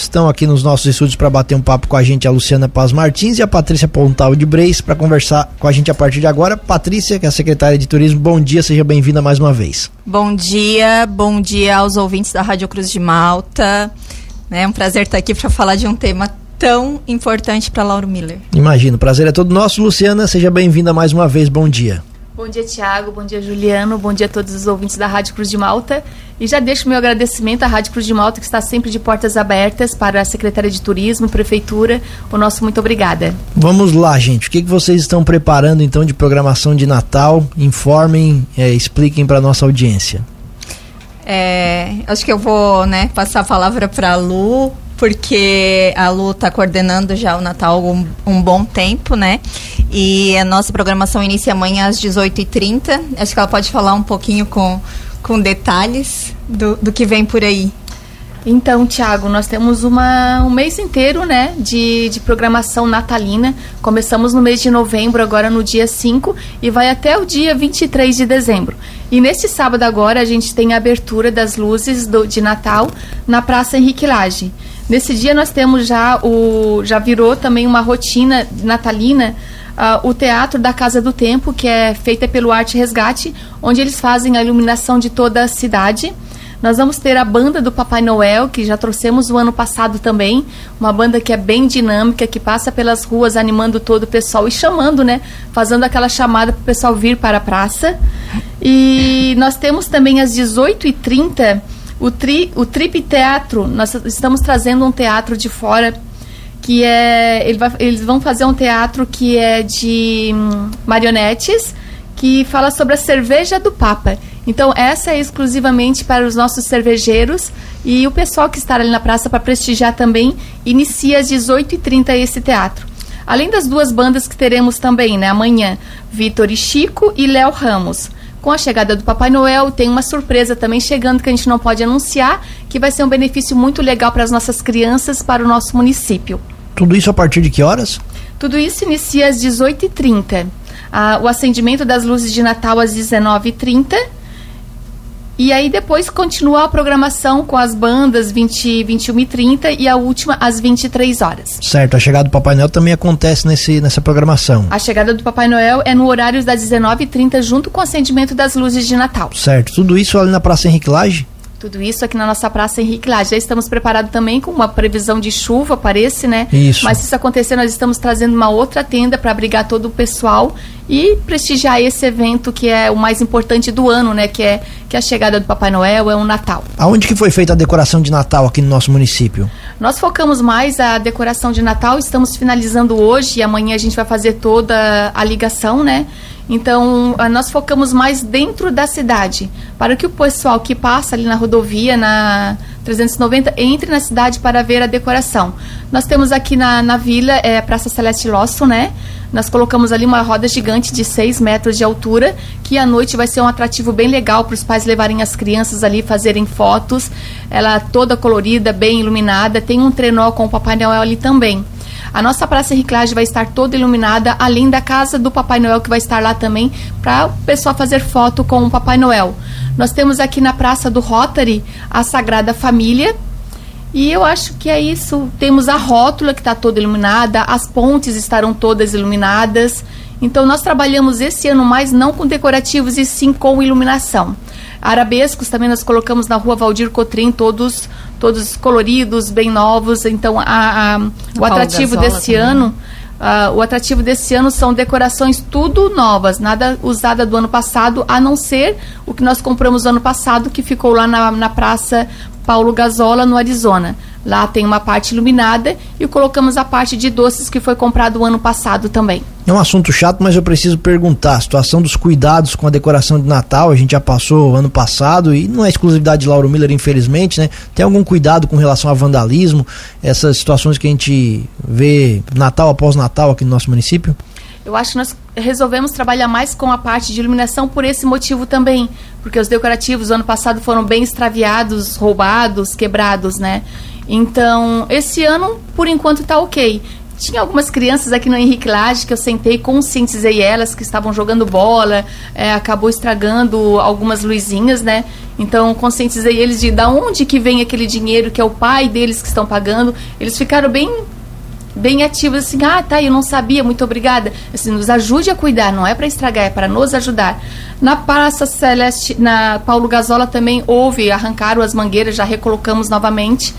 Estão aqui nos nossos estúdios para bater um papo com a gente a Luciana Paz Martins e a Patrícia Pontal de Breis para conversar com a gente a partir de agora. Patrícia, que é a secretária de Turismo, bom dia, seja bem-vinda mais uma vez. Bom dia, bom dia aos ouvintes da Rádio Cruz de Malta. É um prazer estar aqui para falar de um tema tão importante para Lauro Miller. Imagino, o prazer é todo nosso. Luciana, seja bem-vinda mais uma vez, bom dia. Bom dia, Tiago. Bom dia, Juliano. Bom dia a todos os ouvintes da Rádio Cruz de Malta. E já deixo meu agradecimento à Rádio Cruz de Malta, que está sempre de portas abertas para a Secretaria de Turismo, Prefeitura. O nosso muito obrigada. Vamos lá, gente. O que, que vocês estão preparando então de programação de Natal? Informem, é, expliquem para nossa audiência. É, acho que eu vou né, passar a palavra para a Lu, porque a Lu está coordenando já o Natal um, um, bom tempo, né? E a nossa programação inicia amanhã às 18h30. Acho que ela pode falar um pouquinho com, com detalhes do, do que vem por aí. Então, Tiago, nós temos uma, um mês inteiro né, de, de programação natalina. Começamos no mês de novembro, agora no dia 5, e vai até o dia 23 de dezembro. E neste sábado agora a gente tem a abertura das luzes do, de Natal na Praça Henrique Lage. Nesse dia nós temos já o. já virou também uma rotina natalina. Uh, o Teatro da Casa do Tempo, que é feita pelo Arte Resgate, onde eles fazem a iluminação de toda a cidade. Nós vamos ter a banda do Papai Noel, que já trouxemos o ano passado também. Uma banda que é bem dinâmica, que passa pelas ruas animando todo o pessoal e chamando, né? Fazendo aquela chamada para o pessoal vir para a praça. E nós temos também às 18h30 o, tri, o Trip Teatro. Nós estamos trazendo um teatro de fora que é. Ele vai, eles vão fazer um teatro que é de hum, marionetes que fala sobre a cerveja do Papa. Então, essa é exclusivamente para os nossos cervejeiros e o pessoal que está ali na praça para prestigiar também inicia às 18h30 esse teatro. Além das duas bandas que teremos também, né, amanhã, Vitor e Chico e Léo Ramos. Com a chegada do Papai Noel, tem uma surpresa também chegando que a gente não pode anunciar, que vai ser um benefício muito legal para as nossas crianças, para o nosso município. Tudo isso a partir de que horas? Tudo isso inicia às 18h30 o acendimento das luzes de Natal às 19h30. E aí depois continua a programação com as bandas 20, 21 e 30 e a última às 23 horas. Certo, a chegada do Papai Noel também acontece nesse, nessa programação. A chegada do Papai Noel é no horário das 19h30 junto com o acendimento das luzes de Natal. Certo, tudo isso ali na Praça Henrique Lage? Tudo isso aqui na nossa Praça Henrique Lage. Já estamos preparados também com uma previsão de chuva, parece, né? Isso. Mas se isso acontecer, nós estamos trazendo uma outra tenda para abrigar todo o pessoal e prestigiar esse evento que é o mais importante do ano, né? Que é, que é a chegada do Papai Noel, é o Natal. Aonde que foi feita a decoração de Natal aqui no nosso município? Nós focamos mais a decoração de Natal, estamos finalizando hoje e amanhã a gente vai fazer toda a ligação, né? Então, nós focamos mais dentro da cidade, para que o pessoal que passa ali na rodovia, na 390, entre na cidade para ver a decoração. Nós temos aqui na, na vila, é Praça Celeste Losso, né? Nós colocamos ali uma roda gigante de 6 metros de altura, que à noite vai ser um atrativo bem legal para os pais levarem as crianças ali, fazerem fotos. Ela toda colorida, bem iluminada. Tem um trenó com o Papai Noel ali também. A nossa Praça Riclage vai estar toda iluminada, além da casa do Papai Noel, que vai estar lá também, para o pessoal fazer foto com o Papai Noel. Nós temos aqui na Praça do Rotary a Sagrada Família, e eu acho que é isso. Temos a rótula que está toda iluminada, as pontes estarão todas iluminadas. Então nós trabalhamos esse ano mais não com decorativos e sim com iluminação. Arabescos também nós colocamos na rua Valdir Cotrim, todos todos coloridos, bem novos. Então, a, a, o atrativo desse também. ano. Uh, o atrativo desse ano são decorações tudo novas, nada usada do ano passado, a não ser o que nós compramos ano passado, que ficou lá na, na Praça Paulo Gazola, no Arizona. Lá tem uma parte iluminada e colocamos a parte de doces que foi comprado o ano passado também. É um assunto chato, mas eu preciso perguntar. A situação dos cuidados com a decoração de Natal, a gente já passou ano passado e não é exclusividade de Lauro Miller, infelizmente, né? Tem algum cuidado com relação a vandalismo, essas situações que a gente vê Natal após Natal aqui no nosso município? Eu acho que nós resolvemos trabalhar mais com a parte de iluminação por esse motivo também, porque os decorativos do ano passado foram bem extraviados, roubados, quebrados, né? Então, esse ano, por enquanto, está ok. tinha algumas crianças aqui no Henrique Lage que eu sentei, conscientizei elas que estavam jogando bola, é, acabou estragando algumas luzinhas, né? Então conscientizei eles de da onde que vem aquele dinheiro que é o pai deles que estão pagando. Eles ficaram bem bem ativos assim, ah, tá, eu não sabia, muito obrigada. Assim, nos ajude a cuidar, não é para estragar, é para nos ajudar. Na Praça Celeste, na Paulo Gazola também houve, arrancaram as mangueiras, já recolocamos novamente.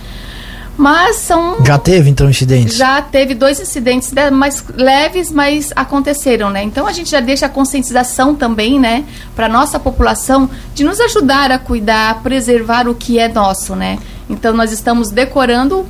Mas são. Já teve então incidentes? Já teve dois incidentes mais leves, mas aconteceram, né? Então a gente já deixa a conscientização também, né, para nossa população de nos ajudar a cuidar, a preservar o que é nosso, né? Então nós estamos decorando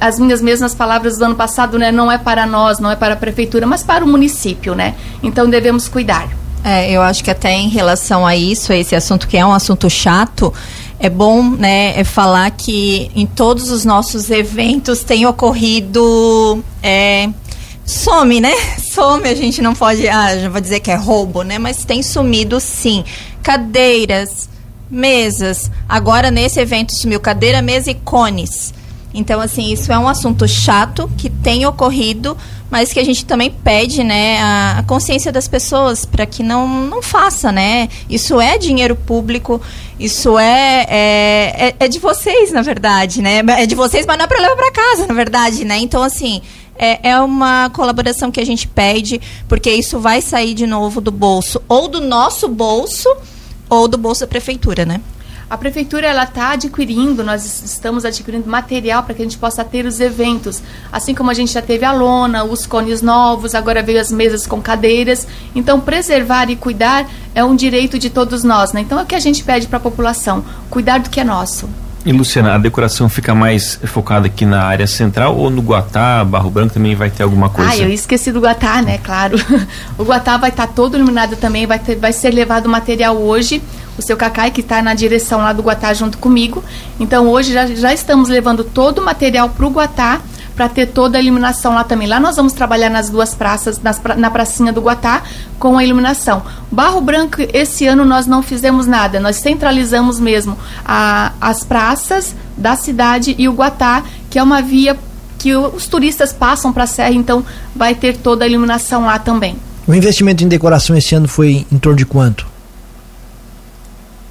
as minhas mesmas palavras do ano passado, né? Não é para nós, não é para a prefeitura, mas para o município, né? Então devemos cuidar. É, eu acho que até em relação a isso, a esse assunto que é um assunto chato, é bom né, é falar que em todos os nossos eventos tem ocorrido. É, some, né? Some, a gente não pode. Ah, já vou dizer que é roubo, né? Mas tem sumido sim. Cadeiras, mesas. Agora nesse evento sumiu cadeira, mesa e cones. Então, assim, isso é um assunto chato que tem ocorrido, mas que a gente também pede, né, a, a consciência das pessoas para que não, não faça, né? Isso é dinheiro público, isso é, é, é, é de vocês, na verdade, né? É de vocês, mas não é para levar para casa, na verdade, né? Então, assim, é, é, uma colaboração que a gente pede, porque isso vai sair de novo do bolso, ou do nosso bolso, ou do bolso da prefeitura, né? A prefeitura ela está adquirindo, nós estamos adquirindo material para que a gente possa ter os eventos, assim como a gente já teve a lona, os cones novos, agora veio as mesas com cadeiras. Então, preservar e cuidar é um direito de todos nós, né? Então, é o que a gente pede para a população: cuidar do que é nosso. E Luciana, a decoração fica mais focada aqui na área central ou no Guatá, Barro Branco também vai ter alguma coisa? Ah, eu esqueci do Guatá, né? Claro. o Guatá vai estar tá todo iluminado também, vai, ter, vai ser levado material hoje. O seu Cacai, que está na direção lá do Guatá junto comigo. Então hoje já, já estamos levando todo o material para o Guatá para ter toda a iluminação lá também. Lá nós vamos trabalhar nas duas praças, nas, na pracinha do Guatá, com a iluminação. Barro Branco, esse ano nós não fizemos nada, nós centralizamos mesmo a, as praças da cidade e o Guatá, que é uma via que os turistas passam para a Serra, então vai ter toda a iluminação lá também. O investimento em decoração esse ano foi em torno de quanto?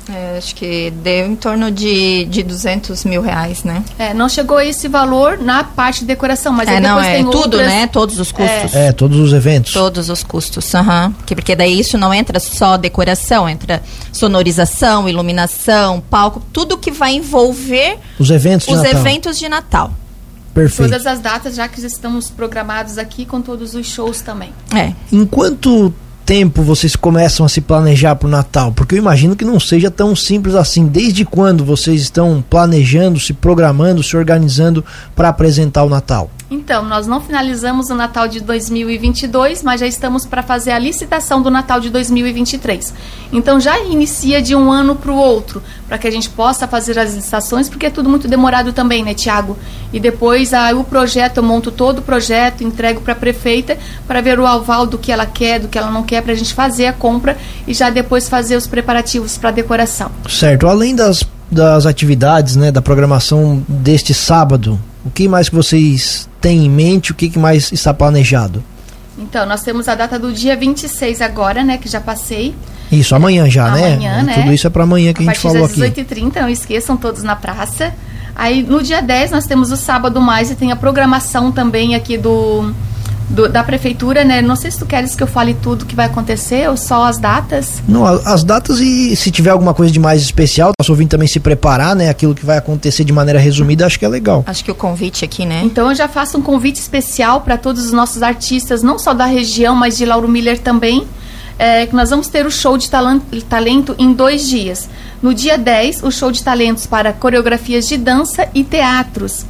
É, acho que deu em torno de, de 200 mil reais, né? É, não chegou a esse valor na parte de decoração, mas é, não, é tudo, outras... né? Todos os custos. É. é, todos os eventos. Todos os custos, aham. Uhum. Porque daí isso não entra só decoração, entra sonorização, iluminação, palco, tudo que vai envolver os eventos de os Natal. eventos de Natal. Perfeito. Todas as datas, já que estamos programados aqui com todos os shows também. É. Enquanto tempo vocês começam a se planejar para o Natal? Porque eu imagino que não seja tão simples assim. Desde quando vocês estão planejando, se programando, se organizando para apresentar o Natal? Então, nós não finalizamos o Natal de 2022, mas já estamos para fazer a licitação do Natal de 2023. Então, já inicia de um ano para o outro, para que a gente possa fazer as licitações, porque é tudo muito demorado também, né, Tiago? E depois ah, o projeto, eu monto todo o projeto, entrego para a prefeita para ver o aval do que ela quer, do que ela não quer, para a gente fazer a compra e já depois fazer os preparativos para a decoração. Certo. Além das, das atividades, né, da programação deste sábado, o que mais que vocês têm em mente? O que, que mais está planejado? Então, nós temos a data do dia 26 agora, né? Que já passei. Isso, amanhã já, né? amanhã, né? Tudo isso é para amanhã que a, a gente falou aqui. A partir das 18h30, não esqueçam, todos na praça. Aí, no dia 10, nós temos o sábado mais e tem a programação também aqui do do, da prefeitura, né? Não sei se tu queres que eu fale tudo que vai acontecer ou só as datas. Não, as datas e se tiver alguma coisa de mais especial, nosso ouvinte também se preparar, né? Aquilo que vai acontecer de maneira resumida, acho que é legal. Acho que o convite aqui, né? Então eu já faço um convite especial para todos os nossos artistas, não só da região, mas de Lauro Miller também. É, que nós vamos ter o show de talento em dois dias. No dia 10, o show de talentos para coreografias de dança e teatros.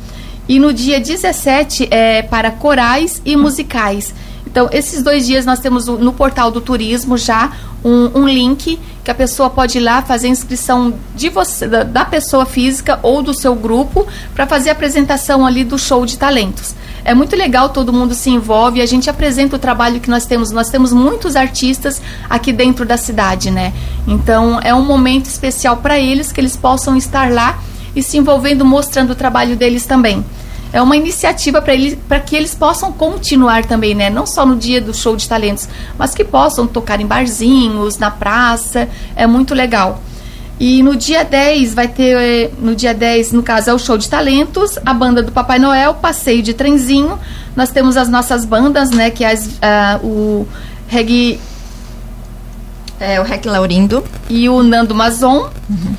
E no dia 17 é para corais e musicais. Então, esses dois dias nós temos no portal do turismo já um, um link que a pessoa pode ir lá fazer inscrição de você, da, da pessoa física ou do seu grupo para fazer a apresentação ali do show de talentos. É muito legal, todo mundo se envolve, a gente apresenta o trabalho que nós temos. Nós temos muitos artistas aqui dentro da cidade, né? Então, é um momento especial para eles que eles possam estar lá e se envolvendo, mostrando o trabalho deles também. é uma iniciativa para que eles possam continuar também, né? Não só no dia do show de talentos, mas que possam tocar em barzinhos, na praça. É muito legal. E no dia 10 vai ter, eh, no dia 10, no caso, é o show de talentos, a banda do Papai Noel, passeio de trenzinho. Nós temos as nossas bandas, né? Que é as, uh, o reggae. É, o Reg Laurindo. E o Nando Mazon. Uhum.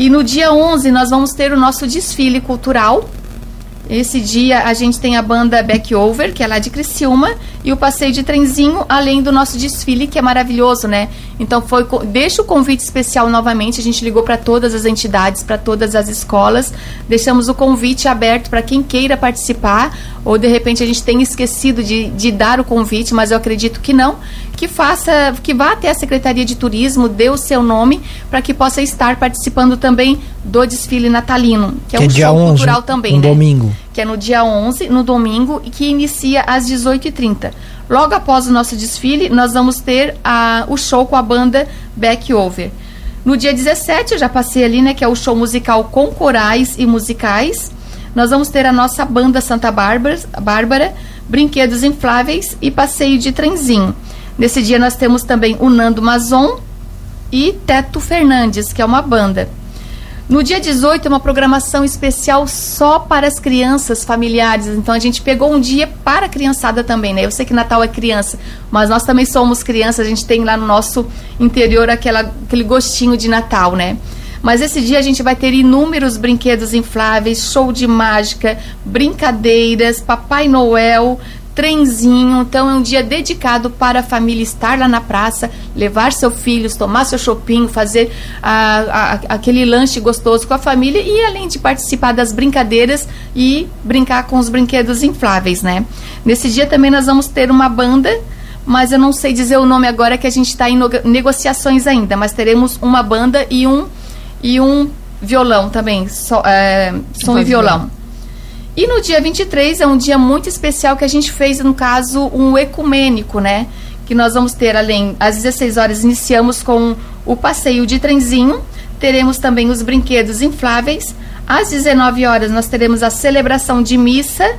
E no dia 11 nós vamos ter o nosso desfile cultural esse dia a gente tem a banda Backover, que é lá de Criciúma, e o passeio de trenzinho, além do nosso desfile, que é maravilhoso, né? Então foi deixa o convite especial novamente, a gente ligou para todas as entidades, para todas as escolas, deixamos o convite aberto para quem queira participar, ou de repente a gente tenha esquecido de, de dar o convite, mas eu acredito que não, que faça, que vá até a Secretaria de Turismo, dê o seu nome, para que possa estar participando também do desfile natalino, que, é que é um show 11, cultural também, um né? domingo. Que é no dia 11, no domingo, e que inicia às 18h30. Logo após o nosso desfile, nós vamos ter a, o show com a banda Back Over. No dia 17, eu já passei ali, né, que é o show musical com corais e musicais. Nós vamos ter a nossa banda Santa Bárbara, Bárbara brinquedos infláveis e passeio de trenzinho. Nesse dia nós temos também o Nando Mazon e Teto Fernandes, que é uma banda. No dia 18 é uma programação especial só para as crianças familiares. Então a gente pegou um dia para a criançada também, né? Eu sei que Natal é criança, mas nós também somos crianças, a gente tem lá no nosso interior aquela, aquele gostinho de Natal, né? Mas esse dia a gente vai ter inúmeros brinquedos infláveis, show de mágica, brincadeiras, Papai Noel, trenzinho. Então é um dia dedicado para a família estar lá na praça, levar seus filhos, tomar seu shopping, fazer a, a, aquele lanche gostoso com a família e além de participar das brincadeiras e brincar com os brinquedos infláveis, né? Nesse dia também nós vamos ter uma banda mas eu não sei dizer o nome agora que a gente está em negociações ainda, mas teremos uma banda e um e um violão também, so, é, som e violão. E no dia 23 é um dia muito especial que a gente fez, no caso, um ecumênico, né? Que nós vamos ter, além, às 16 horas, iniciamos com o passeio de trenzinho, teremos também os brinquedos infláveis. Às 19 horas, nós teremos a celebração de missa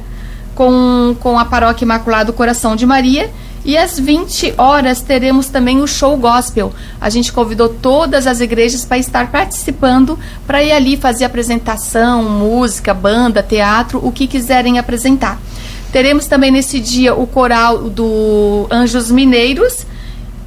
com, com a paróquia Imaculado Coração de Maria. E às 20 horas teremos também o show gospel. A gente convidou todas as igrejas para estar participando, para ir ali fazer apresentação, música, banda, teatro, o que quiserem apresentar. Teremos também nesse dia o coral do Anjos Mineiros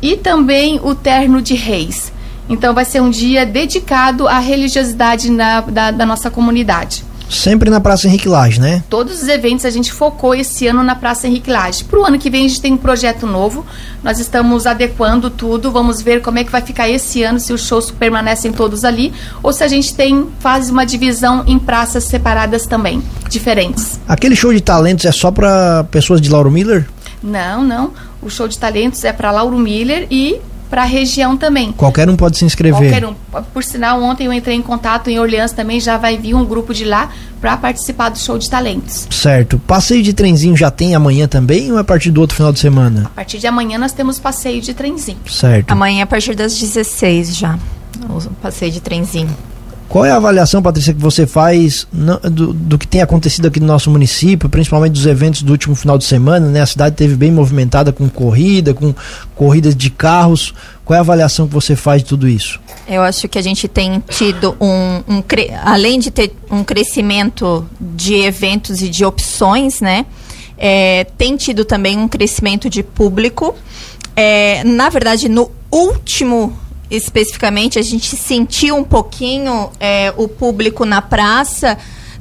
e também o Terno de Reis. Então vai ser um dia dedicado à religiosidade na, da, da nossa comunidade. Sempre na Praça Henrique Lage, né? Todos os eventos a gente focou esse ano na Praça Henrique Lage. Para o ano que vem a gente tem um projeto novo. Nós estamos adequando tudo. Vamos ver como é que vai ficar esse ano, se os shows permanecem todos ali, ou se a gente tem faz uma divisão em praças separadas também, diferentes. Aquele show de talentos é só para pessoas de Lauro Miller? Não, não. O show de talentos é para Lauro Miller e para a região também. Qualquer um pode se inscrever. Qualquer um. Por sinal, ontem eu entrei em contato em Orleans também, já vai vir um grupo de lá para participar do show de talentos. Certo. Passeio de trenzinho já tem amanhã também ou é a partir do outro final de semana? A partir de amanhã nós temos passeio de trenzinho. Certo. Amanhã a partir das 16 já. O passeio de trenzinho. Qual é a avaliação, Patrícia, que você faz do, do, que tem acontecido aqui no nosso município, principalmente dos eventos do último final de semana? Né? A cidade teve bem movimentada com corrida, com corridas de carros. Qual é a avaliação que você faz de tudo isso? Eu acho que a gente tem tido um, um além de ter um crescimento de eventos e de opções, né? É, tem tido também um crescimento de público. É, na verdade, no último especificamente, a gente sentiu um pouquinho é, o público na praça,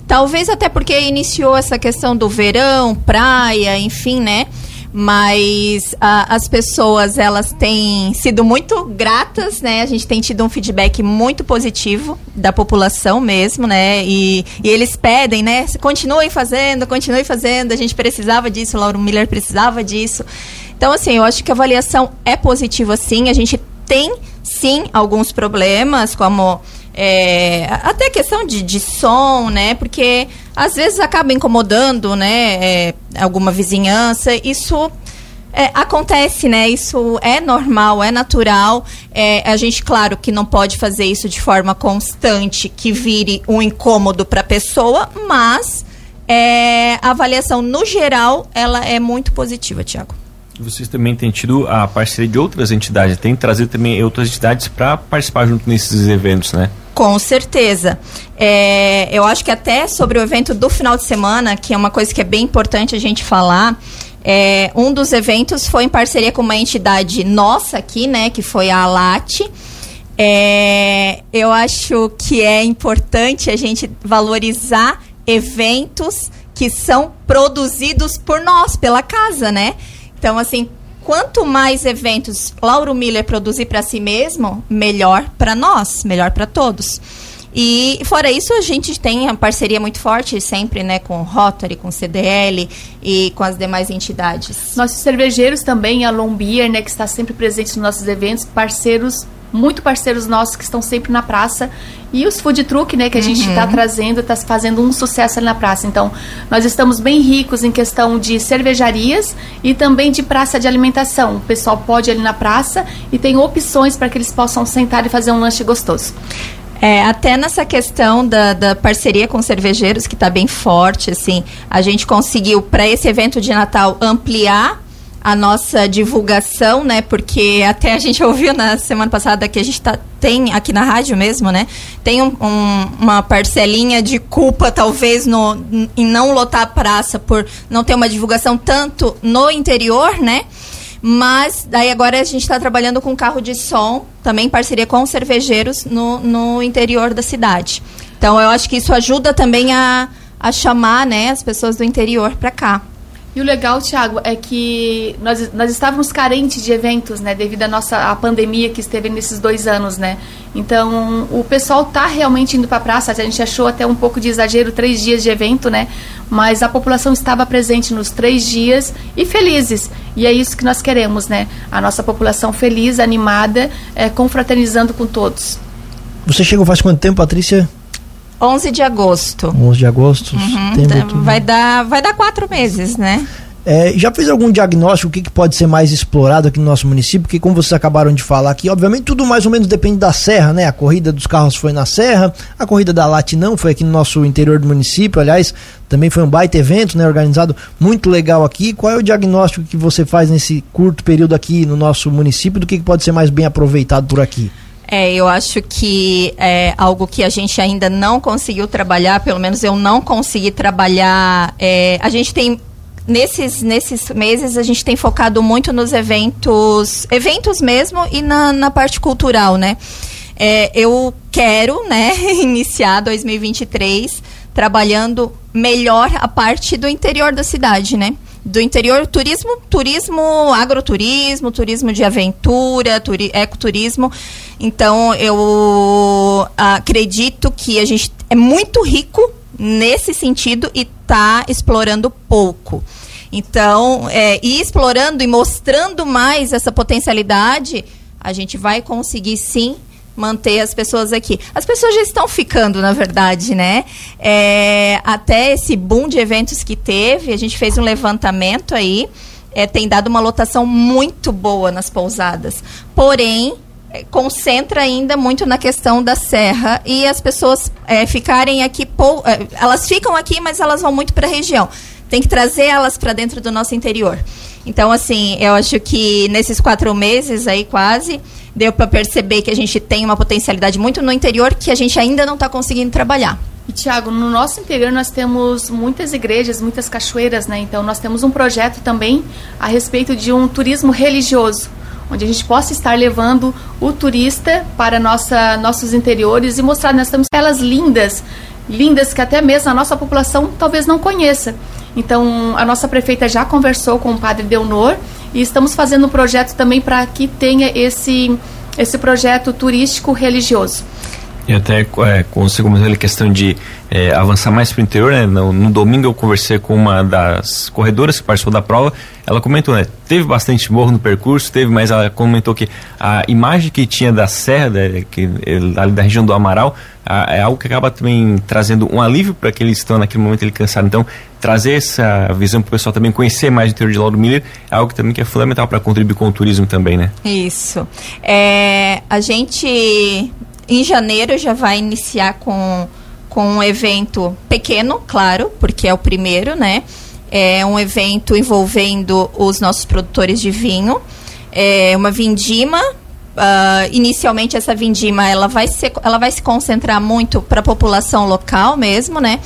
talvez até porque iniciou essa questão do verão, praia, enfim, né? mas a, as pessoas elas têm sido muito gratas, né? A gente tem tido um feedback muito positivo da população mesmo, né? E, e eles pedem, né? Continuem fazendo, continuem fazendo. A gente precisava disso, o Lauro Miller precisava disso. Então, assim, eu acho que a avaliação é positiva, sim. A gente tem sim alguns problemas, como é, até questão de, de som, né? Porque às vezes acaba incomodando, né? É, alguma vizinhança. Isso é, acontece, né? Isso é normal, é natural. É, a gente, claro, que não pode fazer isso de forma constante, que vire um incômodo para a pessoa, mas é, a avaliação no geral ela é muito positiva, Tiago. Vocês também têm tido a parceria de outras entidades, tem trazido também outras entidades para participar junto nesses eventos, né? Com certeza. É, eu acho que até sobre o evento do final de semana, que é uma coisa que é bem importante a gente falar, é, um dos eventos foi em parceria com uma entidade nossa aqui, né, que foi a ALAT. É, eu acho que é importante a gente valorizar eventos que são produzidos por nós, pela casa, né? Então, assim, quanto mais eventos Lauro Miller produzir para si mesmo, melhor para nós, melhor para todos. E fora isso, a gente tem a parceria muito forte sempre, né, com o Rotary, com o CDL e com as demais entidades. Nossos cervejeiros também, a Lombier, né, que está sempre presente nos nossos eventos, parceiros muito parceiros nossos que estão sempre na praça. E os food truck, né, que a uhum. gente está trazendo, está fazendo um sucesso ali na praça. Então, nós estamos bem ricos em questão de cervejarias e também de praça de alimentação. O pessoal pode ir ali na praça e tem opções para que eles possam sentar e fazer um lanche gostoso. É, até nessa questão da, da parceria com cervejeiros, que está bem forte, assim, a gente conseguiu, para esse evento de Natal, ampliar a nossa divulgação, né? Porque até a gente ouviu na semana passada que a gente tá, tem aqui na rádio mesmo, né? Tem um, um, uma parcelinha de culpa, talvez, no, em não lotar a praça por não ter uma divulgação tanto no interior, né? Mas daí agora a gente está trabalhando com carro de som, também em parceria com cervejeiros no, no interior da cidade. Então eu acho que isso ajuda também a, a chamar né, as pessoas do interior para cá. E o legal, Thiago, é que nós, nós estávamos carentes de eventos, né? Devido à nossa à pandemia que esteve nesses dois anos, né? Então, o pessoal tá realmente indo para a praça. A gente achou até um pouco de exagero três dias de evento, né? Mas a população estava presente nos três dias e felizes. E é isso que nós queremos, né? A nossa população feliz, animada, é, confraternizando com todos. Você chegou faz quanto tempo, Patrícia? 11 de agosto. 11 de agosto. Uhum, vai, dar, vai dar quatro meses, né? É, já fez algum diagnóstico o que, que, pode ser mais explorado aqui no nosso município? Porque como vocês acabaram de falar aqui, obviamente tudo mais ou menos depende da serra, né? A corrida dos carros foi na serra, a corrida da Latinão foi aqui no nosso interior do município, aliás, também foi um baita evento, né? Organizado muito legal aqui. Qual é o diagnóstico que você faz nesse curto período aqui no nosso município do que, que pode ser mais bem aproveitado por aqui? É, eu acho que é algo que a gente ainda não conseguiu trabalhar, pelo menos eu não consegui trabalhar. É, a gente tem nesses, nesses meses a gente tem focado muito nos eventos, eventos mesmo e na, na parte cultural, né? É, eu quero, né, iniciar 2023 trabalhando melhor a parte do interior da cidade, né? Do interior, turismo, turismo, agroturismo, turismo de aventura, turi, ecoturismo. Então, eu acredito que a gente é muito rico nesse sentido e está explorando pouco. Então, é, e explorando e mostrando mais essa potencialidade, a gente vai conseguir sim manter as pessoas aqui. As pessoas já estão ficando, na verdade, né? É, até esse boom de eventos que teve, a gente fez um levantamento aí, é, tem dado uma lotação muito boa nas pousadas. Porém, é, concentra ainda muito na questão da serra e as pessoas é, ficarem aqui, pou, é, elas ficam aqui, mas elas vão muito para a região. Tem que trazer elas para dentro do nosso interior. Então, assim, eu acho que nesses quatro meses aí quase deu para perceber que a gente tem uma potencialidade muito no interior que a gente ainda não está conseguindo trabalhar. E Tiago, no nosso interior nós temos muitas igrejas, muitas cachoeiras, né? Então nós temos um projeto também a respeito de um turismo religioso, onde a gente possa estar levando o turista para nossa, nossos interiores e mostrar nós temos elas lindas, lindas que até mesmo a nossa população talvez não conheça. Então a nossa prefeita já conversou com o Padre Deonor e estamos fazendo um projeto também para que tenha esse, esse projeto turístico religioso. E até é, consigo a questão de é, avançar mais para o interior, né? No, no, domingo eu conversei com uma das corredoras que participou da prova. Ela comentou, né? Teve bastante morro no percurso, teve, mas ela comentou que a imagem que tinha da serra, né, que, ali da região do Amaral, a, é algo que acaba também trazendo um alívio para que eles estão naquele momento ele cansado. Então, trazer essa visão para o pessoal também conhecer mais o interior de Lauro Miller é algo que também que é fundamental para contribuir com o turismo também, né? Isso. É, a gente em janeiro já vai iniciar com, com um evento pequeno, claro, porque é o primeiro, né? É um evento envolvendo os nossos produtores de vinho. É uma vindima. Uh, inicialmente essa vindima ela vai, ser, ela vai se concentrar muito para a população local mesmo, né?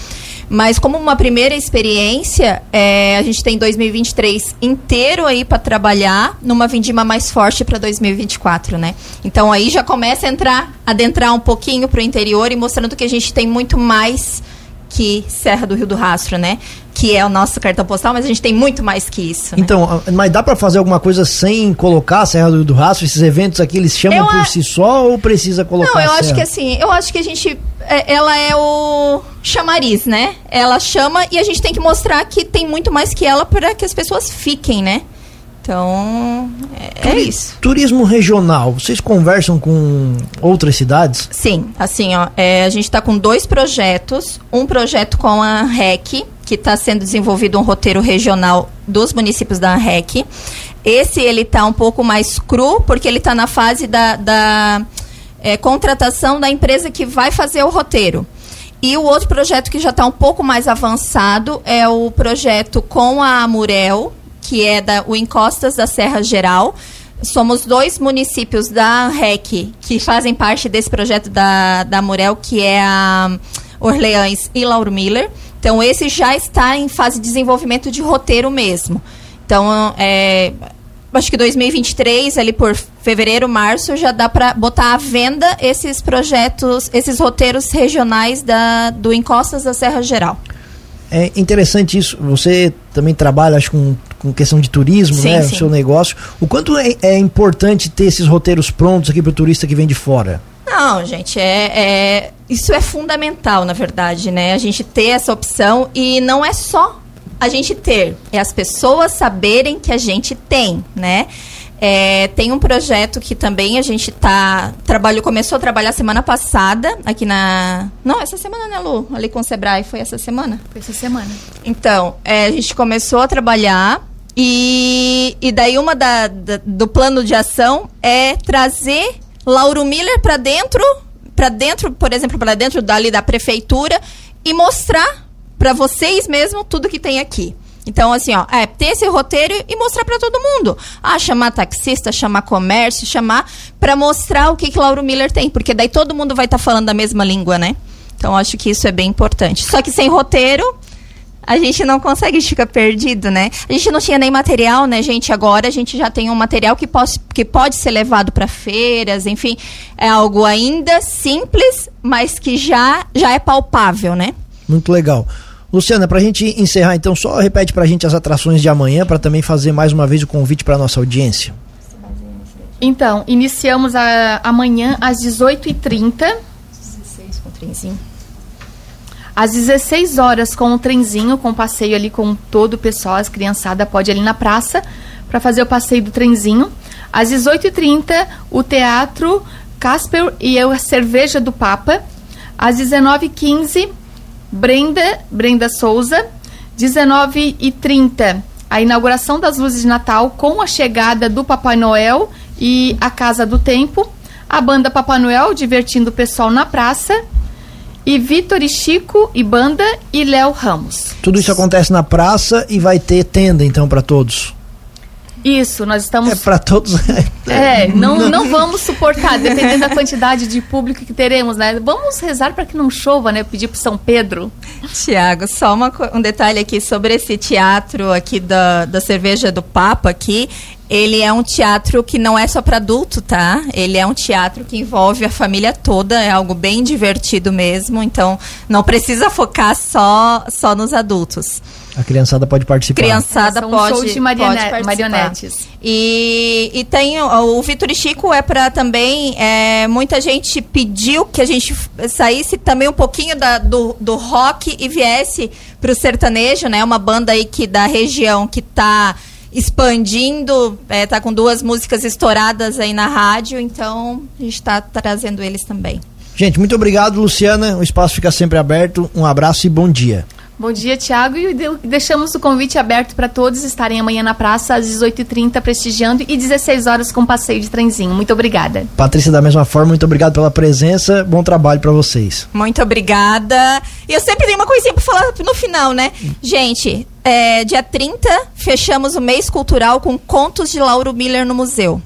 Mas como uma primeira experiência, é, a gente tem 2023 inteiro aí para trabalhar numa vindima mais forte para 2024, né? Então aí já começa a entrar, adentrar um pouquinho para o interior e mostrando que a gente tem muito mais que Serra do Rio do Rastro, né? Que é o nosso cartão postal, mas a gente tem muito mais que isso. Né? Então, mas dá para fazer alguma coisa sem colocar a Serra do Rio do Rastro? Esses eventos aqui eles chamam eu por a... si só ou precisa colocar? Não, eu acho que assim, eu acho que a gente, ela é o chamariz, né? Ela chama e a gente tem que mostrar que tem muito mais que ela para que as pessoas fiquem, né? Então, é, é, isso. Turismo regional, vocês conversam com outras cidades? Sim, assim, ó, é, a gente está com dois projetos. Um projeto com a REC, que está sendo desenvolvido um roteiro regional dos municípios da REC. Esse, ele está um pouco mais cru, porque ele está na fase da, da é, contratação da empresa que vai fazer o roteiro. E o outro projeto que já está um pouco mais avançado é o projeto com a Amurel, que é da, o Encostas da Serra Geral. Somos dois municípios da REC que fazem parte desse projeto da, da Murel, que é a Orleans e Lauro Miller. Então, esse já está em fase de desenvolvimento de roteiro mesmo. Então, é, acho que 2023, ali por fevereiro, março, já dá para botar à venda esses projetos, esses roteiros regionais da, do Encostas da Serra Geral. É interessante isso. Você também trabalha, acho, com, com questão de turismo, sim, né? Sim. O seu negócio. O quanto é, é importante ter esses roteiros prontos aqui para o turista que vem de fora? Não, gente, é, é, isso é fundamental, na verdade, né? A gente ter essa opção e não é só a gente ter, é as pessoas saberem que a gente tem, né? É, tem um projeto que também a gente tá trabalhou começou a trabalhar semana passada aqui na não essa semana né Lu? Ali com o Sebrae foi essa semana? Foi essa semana. Então é, a gente começou a trabalhar e, e daí uma da, da do plano de ação é trazer Lauro Miller para dentro para dentro por exemplo para dentro dali da prefeitura e mostrar para vocês mesmo tudo que tem aqui então, assim, ó, é ter esse roteiro e mostrar para todo mundo. Ah, chamar taxista, chamar comércio, chamar para mostrar o que que Lauro Miller tem, porque daí todo mundo vai estar tá falando a mesma língua, né? Então, acho que isso é bem importante. Só que sem roteiro, a gente não consegue ficar perdido, né? A gente não tinha nem material, né, gente? Agora a gente já tem um material que, pode que pode ser levado para feiras, enfim, é algo ainda simples, mas que já, já é palpável, né? Muito legal. Luciana, para a gente encerrar, então, só repete para a gente as atrações de amanhã, para também fazer mais uma vez o convite para nossa audiência. Então, iniciamos a, amanhã às 18h30. 16 com o trenzinho. Às 16 horas com o trenzinho, com o passeio ali com todo o pessoal, as criançadas pode ir ali na praça para fazer o passeio do trenzinho. Às 18h30, o teatro Casper e a cerveja do Papa. Às 19h15, Brenda, Brenda Souza, 19 e 30 a inauguração das luzes de Natal com a chegada do Papai Noel e a Casa do Tempo, a banda Papai Noel divertindo o pessoal na praça e Vitor e Chico e banda e Léo Ramos. Tudo isso acontece na praça e vai ter tenda então para todos. Isso, nós estamos. É para todos. é, não, não vamos suportar, dependendo da quantidade de público que teremos, né? Vamos rezar para que não chova, né? Pedir para São Pedro. Tiago, só uma, um detalhe aqui sobre esse teatro aqui da, da cerveja do Papa aqui. Ele é um teatro que não é só para adulto, tá? Ele é um teatro que envolve a família toda, é algo bem divertido mesmo, então não precisa focar só só nos adultos. A criançada pode participar. Criançada São pode, show de marione pode marionetes. E, e tem o, o Vitor e Chico é para também é, muita gente pediu que a gente saísse também um pouquinho da, do, do rock e viesse para o sertanejo, né? Uma banda aí que da região que está expandindo, é, tá com duas músicas estouradas aí na rádio, então a gente está trazendo eles também. Gente, muito obrigado, Luciana. O espaço fica sempre aberto. Um abraço e bom dia. Bom dia, Tiago. E deixamos o convite aberto para todos estarem amanhã na praça às 18h30 prestigiando e 16 horas com passeio de trenzinho. Muito obrigada. Patrícia, da mesma forma, muito obrigado pela presença. Bom trabalho para vocês. Muito obrigada. E eu sempre tenho uma coisinha para falar no final, né? Gente, é, dia 30, fechamos o mês cultural com contos de Lauro Miller no museu.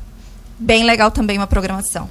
Bem legal também uma programação.